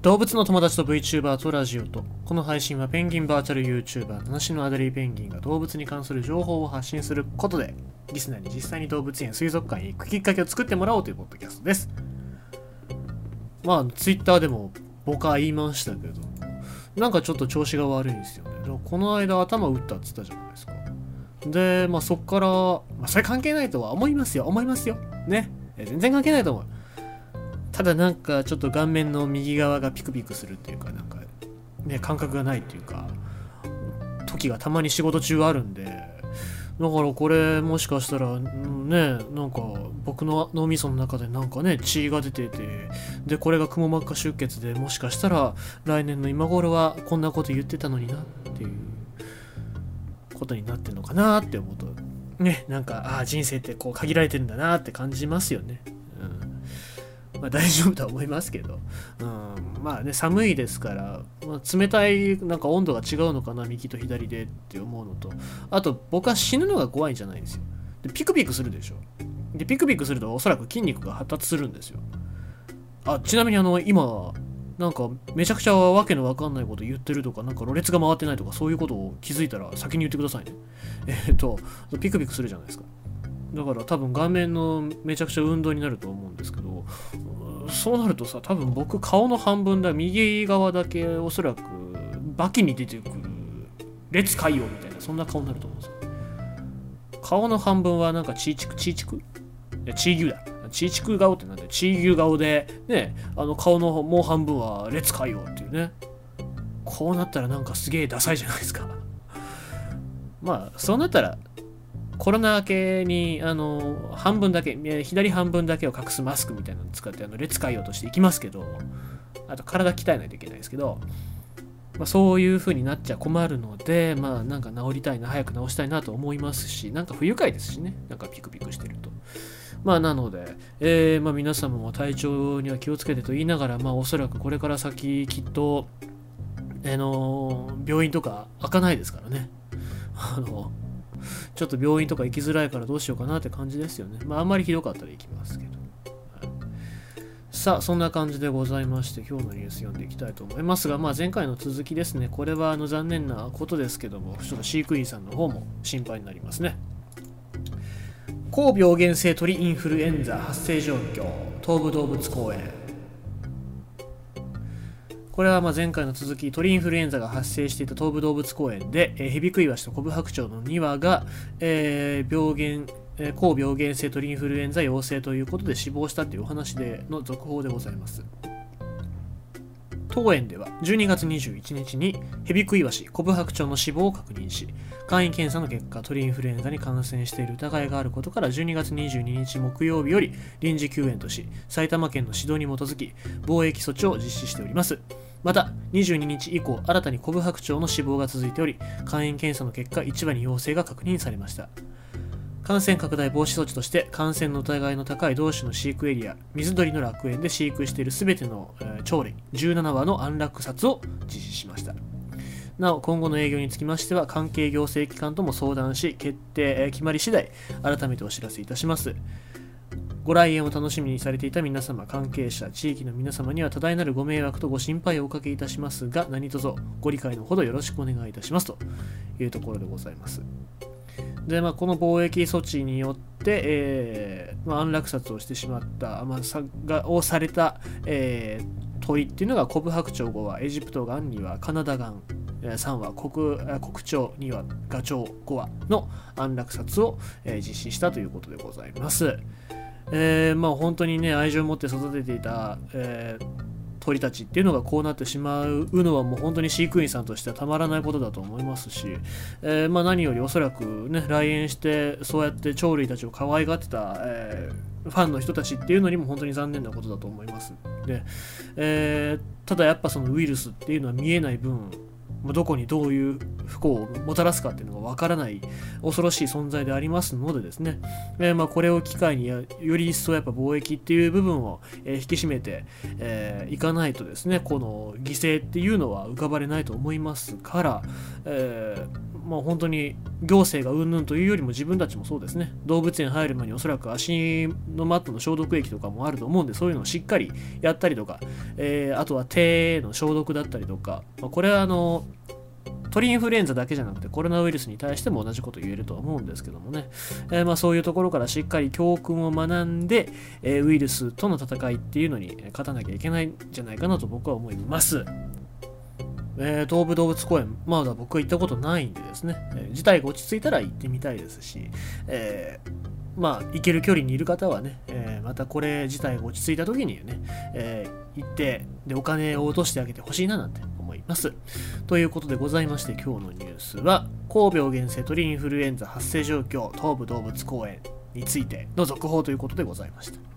動物の友達と VTuber とラジオとこの配信はペンギンバーチャル YouTuber 七種のアデリーペンギンが動物に関する情報を発信することでリスナーに実際に動物園水族館へ行くきっかけを作ってもらおうというポッドキャストです。まあ Twitter でも僕は言いましたけどなんかちょっと調子が悪いんですよね。でもこの間頭打ったって言ったじゃないですか。でまあそっから、まあ、それ関係ないとは思いますよ思いますよ。ね。全然関係ないと思う。ただなんかちょっと顔面の右側がピクピクするっていうかなんかね感覚がないっていうか時がたまに仕事中あるんでだからこれもしかしたらねなんか僕の脳みその中でなんかね血が出ててでこれがくも膜下出血でもしかしたら来年の今頃はこんなこと言ってたのになっていうことになってんのかなって思うとねなんかああ人生ってこう限られてんだなって感じますよね。まあ、大丈夫とは思いますけど、うん、まあね寒いですから、まあ、冷たいなんか温度が違うのかな右と左でって思うのと。あと僕は死ぬのが怖いんじゃないんですよ。でピクピクするでしょ。でピクピクするとおそらく筋肉が発達するんですよ。あちなみにあの今なんかめちゃくちゃわけのわかんないこと言ってるとかなんかろれつが回ってないとかそういうことを気づいたら先に言ってくださいね。えっ、とピクピクするじゃないですか。だから多分顔面のめちゃくちゃ運動になると思うんですけどそうなるとさ多分僕顔の半分だ右側だけおそらくバキに出てくる列海洋みたいなそんな顔になると思うんですよ。顔の半分はなんかチーチクチーチクいやチー牛だチーチク顔ってなんだよ。チー牛顔でねあの顔のもう半分は列海洋っていうね。こうなったらなんかすげえダサいじゃないですか。まあそうなったらコロナ明けにあの半分だけ左半分だけを隠すマスクみたいなのを使ってあの列変えようとしていきますけどあと体鍛えないといけないですけど、まあ、そういう風になっちゃ困るのでまあなんか治りたいな早く治したいなと思いますしなんか不愉快ですしね。なんかピクピクしてると。まあなので、えー、まあ皆様も体調には気をつけてと言いながらまあおそらくこれから先きっとあの病院とか開かないですからね。あのちょっと病院とか行きづらいからどうしようかなって感じですよね。まあ、あんまりひどかったら行きますけど。さあ、そんな感じでございまして、今日のニュース読んでいきたいと思いますが、まあ、前回の続きですね。これはあの残念なことですけども、ちょっと飼育員さんの方も心配になりますね。高病原性鳥インフルエンザ発生状況、東武動物公園。これはま前回の続き、鳥インフルエンザが発生していた東武動物公園で、えー、ヘビクイワシとコブハクチョウの2羽が、えー、病原、えー、高病原性鳥インフルエンザ陽性ということで死亡したというお話での続報でございます。当園では12月21日にヘビクイワシ、コブハクチョウの死亡を確認し、簡易検査の結果、鳥インフルエンザに感染している疑いがあることから12月22日木曜日より臨時休園とし、埼玉県の指導に基づき、防疫措置を実施しております。また、22日以降、新たにコブハクチョウの死亡が続いており、肝炎検査の結果、1羽に陽性が確認されました。感染拡大防止措置として、感染の疑いの高い同種の飼育エリア、水鳥の楽園で飼育しているすべての、えー、鳥類17羽の安楽殺を実施しました。なお、今後の営業につきましては、関係行政機関とも相談し、決定、えー、決まり次第、改めてお知らせいたします。ご来園を楽しみにされていた皆様、関係者、地域の皆様には多大なるご迷惑とご心配をおかけいたしますが、何卒ご理解のほどよろしくお願いいたしますというところでございます。で、まあ、この貿易措置によって、えーまあ、安楽殺をしてしまった、まあ、さがをされた、えー、鳥っていうのがコブハクチョウ5羽、エジプトガン2羽、カナダガン3羽、国国鳥2羽、ガチョウ5羽の安楽殺を、えー、実施したということでございます。えー、まあ本当にね愛情を持って育てていた、えー、鳥たちっていうのがこうなってしまうのはもう本当に飼育員さんとしてはたまらないことだと思いますし、えー、まあ、何よりおそらくね来園してそうやって鳥類たちを可愛がってた、えー、ファンの人たちっていうのにも本当に残念なことだと思います。で、えー、ただやっぱそのウイルスっていうのは見えない分どこにどういう不幸をもたらすかっていうのがわからない恐ろしい存在でありますのでですね、えー、まあこれを機会により一層やっぱ貿易っていう部分を、引き締めてい、えー、かないとですねこの犠牲っていうのは浮かばれないと思いますから、えー、まあ、本当に行政がうんぬんというよりも自分たちもそうですね。動物園入る前におそらく足のマットの消毒液とかもあると思うんでそういうのをしっかりやったりとか、えー、あとは手の消毒だったりとか、まあ、これはあの鳥インフルエンザだけじゃなくてコロナウイルスに対しても同じこと言えるとは思うんですけどもね、えー、まあそういうところからしっかり教訓を学んで、えー、ウイルスとの戦いっていうのに勝たなきゃいけないんじゃないかなと僕は思います。えー、東武動物公園、まだ僕は行ったことないんでですね、えー、事態が落ち着いたら行ってみたいですし、えー、まあ、行ける距離にいる方はね、え、またこれ自体が落ち着いた時にね、え、行って、で、お金を落としてあげてほしいななんて思います。ということでございまして、今日のニュースは、神戸原性鳥インフルエンザ発生状況、東武動物公園についての続報ということでございました。